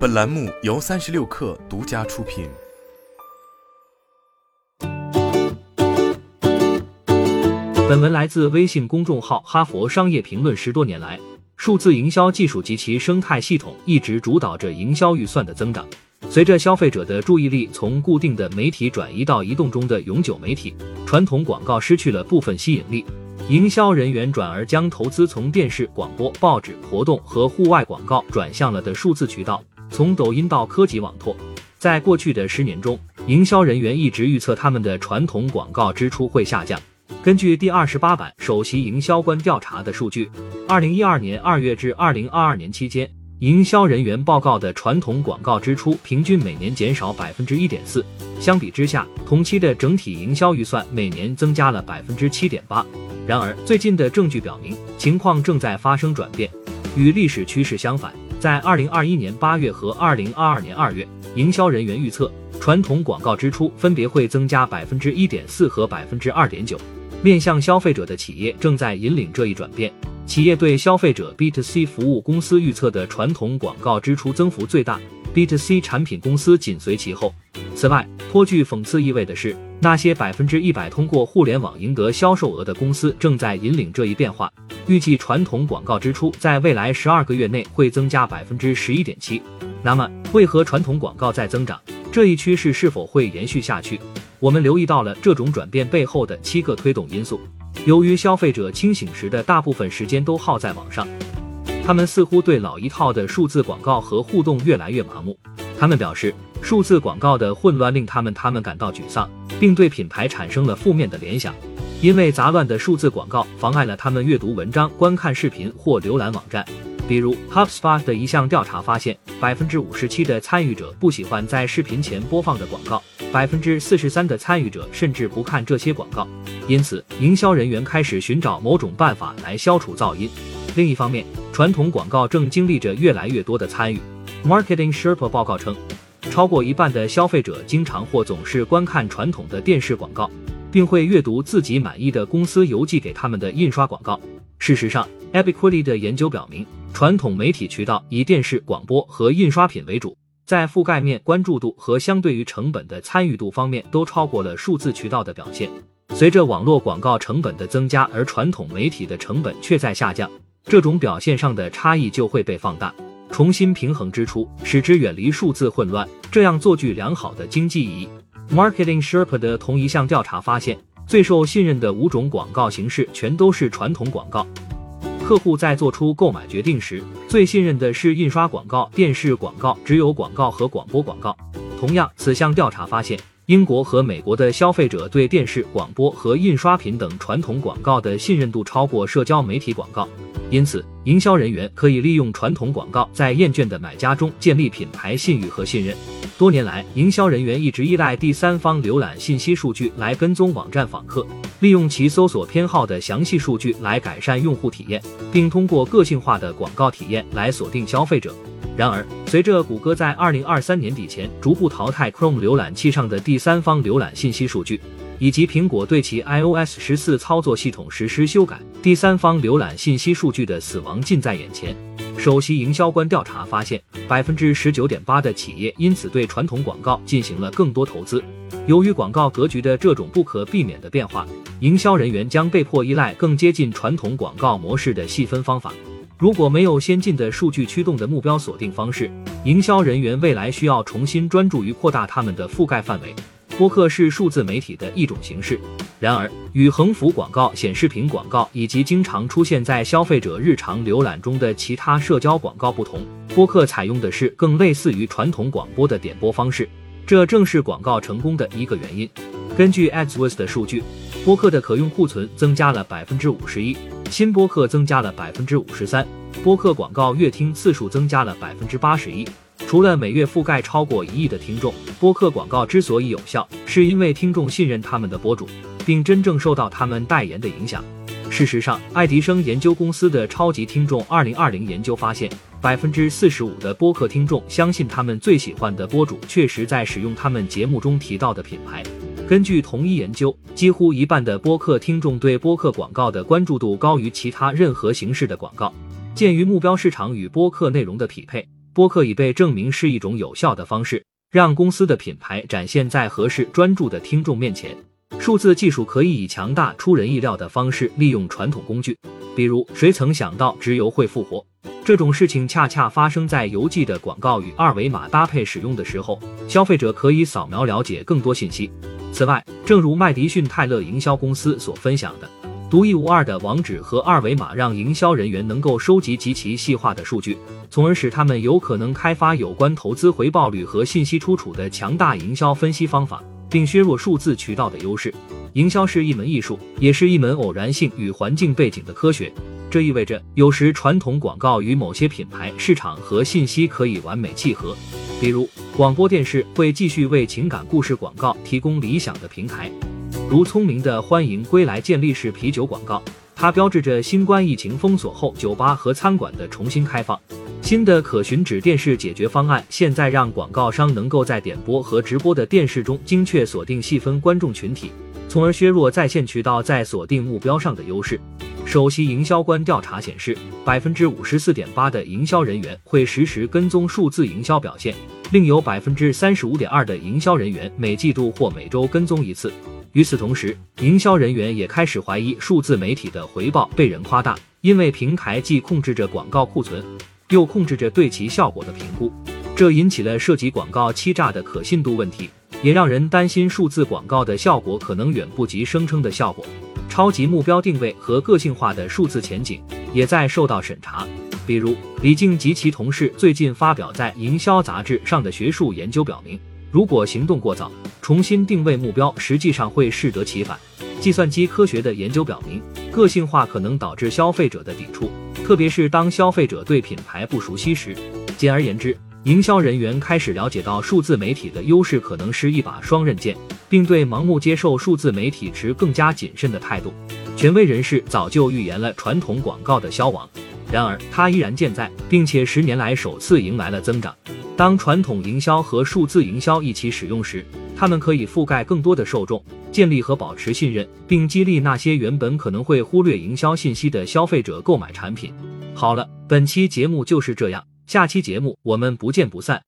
本栏目由三十六氪独家出品。本文来自微信公众号《哈佛商业评论》。十多年来，数字营销技术及其生态系统一直主导着营销预算的增长。随着消费者的注意力从固定的媒体转移到移动中的永久媒体，传统广告失去了部分吸引力。营销人员转而将投资从电视、广播、报纸、活动和户外广告转向了的数字渠道。从抖音到科技网拓，在过去的十年中，营销人员一直预测他们的传统广告支出会下降。根据第二十八版首席营销官调查的数据，二零一二年二月至二零二二年期间，营销人员报告的传统广告支出平均每年减少百分之一点四。相比之下，同期的整体营销预算每年增加了百分之七点八。然而，最近的证据表明，情况正在发生转变，与历史趋势相反。在二零二一年八月和二零二二年二月，营销人员预测传统广告支出分别会增加百分之一点四和百分之二点九。面向消费者的企业正在引领这一转变。企业对消费者 B to C 服务公司预测的传统广告支出增幅最大，B to C 产品公司紧随其后。此外，颇具讽刺意味的是，那些百分之一百通过互联网赢得销售额的公司正在引领这一变化。预计传统广告支出在未来十二个月内会增加百分之十一点七。那么，为何传统广告在增长？这一趋势是否会延续下去？我们留意到了这种转变背后的七个推动因素。由于消费者清醒时的大部分时间都耗在网上，他们似乎对老一套的数字广告和互动越来越麻木。他们表示，数字广告的混乱令他们他们感到沮丧，并对品牌产生了负面的联想。因为杂乱的数字广告妨碍了他们阅读文章、观看视频或浏览网站。比如，HubSpot 的一项调查发现，百分之五十七的参与者不喜欢在视频前播放的广告，百分之四十三的参与者甚至不看这些广告。因此，营销人员开始寻找某种办法来消除噪音。另一方面，传统广告正经历着越来越多的参与。Marketing Sherpa 报告称，超过一半的消费者经常或总是观看传统的电视广告。并会阅读自己满意的公司邮寄给他们的印刷广告。事实上，Ebiquity 的研究表明，传统媒体渠道以电视、广播和印刷品为主，在覆盖面、关注度和相对于成本的参与度方面都超过了数字渠道的表现。随着网络广告成本的增加，而传统媒体的成本却在下降，这种表现上的差异就会被放大，重新平衡支出，使之远离数字混乱，这样做具良好的经济意义。Marketing Sherpa 的同一项调查发现，最受信任的五种广告形式全都是传统广告。客户在做出购买决定时，最信任的是印刷广告、电视广告、只有广告和广播广告。同样，此项调查发现，英国和美国的消费者对电视、广播和印刷品等传统广告的信任度超过社交媒体广告。因此，营销人员可以利用传统广告在厌倦的买家中建立品牌信誉和信任。多年来，营销人员一直依赖第三方浏览信息数据来跟踪网站访客，利用其搜索偏好的详细数据来改善用户体验，并通过个性化的广告体验来锁定消费者。然而，随着谷歌在二零二三年底前逐步淘汰 Chrome 浏览器上的第三方浏览信息数据，以及苹果对其 iOS 十四操作系统实施修改，第三方浏览信息数据的死亡近在眼前。首席营销官调查发现，百分之十九点八的企业因此对传统广告进行了更多投资。由于广告格局的这种不可避免的变化，营销人员将被迫依赖更接近传统广告模式的细分方法。如果没有先进的数据驱动的目标锁定方式，营销人员未来需要重新专注于扩大他们的覆盖范围。播客是数字媒体的一种形式，然而与横幅广告、显示屏广告以及经常出现在消费者日常浏览中的其他社交广告不同，播客采用的是更类似于传统广播的点播方式，这正是广告成功的一个原因。根据 AdsWords 的数据，播客的可用库存增加了百分之五十一，新播客增加了百分之五十三，播客广告阅听次数增加了百分之八十一。除了每月覆盖超过一亿的听众，播客广告之所以有效，是因为听众信任他们的播主，并真正受到他们代言的影响。事实上，爱迪生研究公司的超级听众二零二零研究发现，百分之四十五的播客听众相信他们最喜欢的播主确实在使用他们节目中提到的品牌。根据同一研究，几乎一半的播客听众对播客广告的关注度高于其他任何形式的广告。鉴于目标市场与播客内容的匹配。播客已被证明是一种有效的方式，让公司的品牌展现在合适专注的听众面前。数字技术可以以强大、出人意料的方式利用传统工具，比如谁曾想到直邮会复活？这种事情恰恰发生在邮寄的广告与二维码搭配使用的时候，消费者可以扫描了解更多信息。此外，正如麦迪逊泰勒营销公司所分享的。独一无二的网址和二维码让营销人员能够收集极其细化的数据，从而使他们有可能开发有关投资回报率和信息出处的强大营销分析方法，并削弱数字渠道的优势。营销是一门艺术，也是一门偶然性与环境背景的科学。这意味着，有时传统广告与某些品牌、市场和信息可以完美契合。比如，广播电视会继续为情感故事广告提供理想的平台。如聪明的欢迎归来健力士啤酒广告，它标志着新冠疫情封锁后酒吧和餐馆的重新开放。新的可寻址电视解决方案现在让广告商能够在点播和直播的电视中精确锁定细分观众群体，从而削弱在线渠道在锁定目标上的优势。首席营销官调查显示，百分之五十四点八的营销人员会实时跟踪数字营销表现，另有百分之三十五点二的营销人员每季度或每周跟踪一次。与此同时，营销人员也开始怀疑数字媒体的回报被人夸大，因为平台既控制着广告库存，又控制着对其效果的评估，这引起了涉及广告欺诈的可信度问题，也让人担心数字广告的效果可能远不及声称的效果。超级目标定位和个性化的数字前景也在受到审查，比如李静及其同事最近发表在《营销杂志》上的学术研究表明。如果行动过早，重新定位目标实际上会适得其反。计算机科学的研究表明，个性化可能导致消费者的抵触，特别是当消费者对品牌不熟悉时。简而言之，营销人员开始了解到数字媒体的优势可能是一把双刃剑，并对盲目接受数字媒体持更加谨慎的态度。权威人士早就预言了传统广告的消亡，然而它依然健在，并且十年来首次迎来了增长。当传统营销和数字营销一起使用时，它们可以覆盖更多的受众，建立和保持信任，并激励那些原本可能会忽略营销信息的消费者购买产品。好了，本期节目就是这样，下期节目我们不见不散。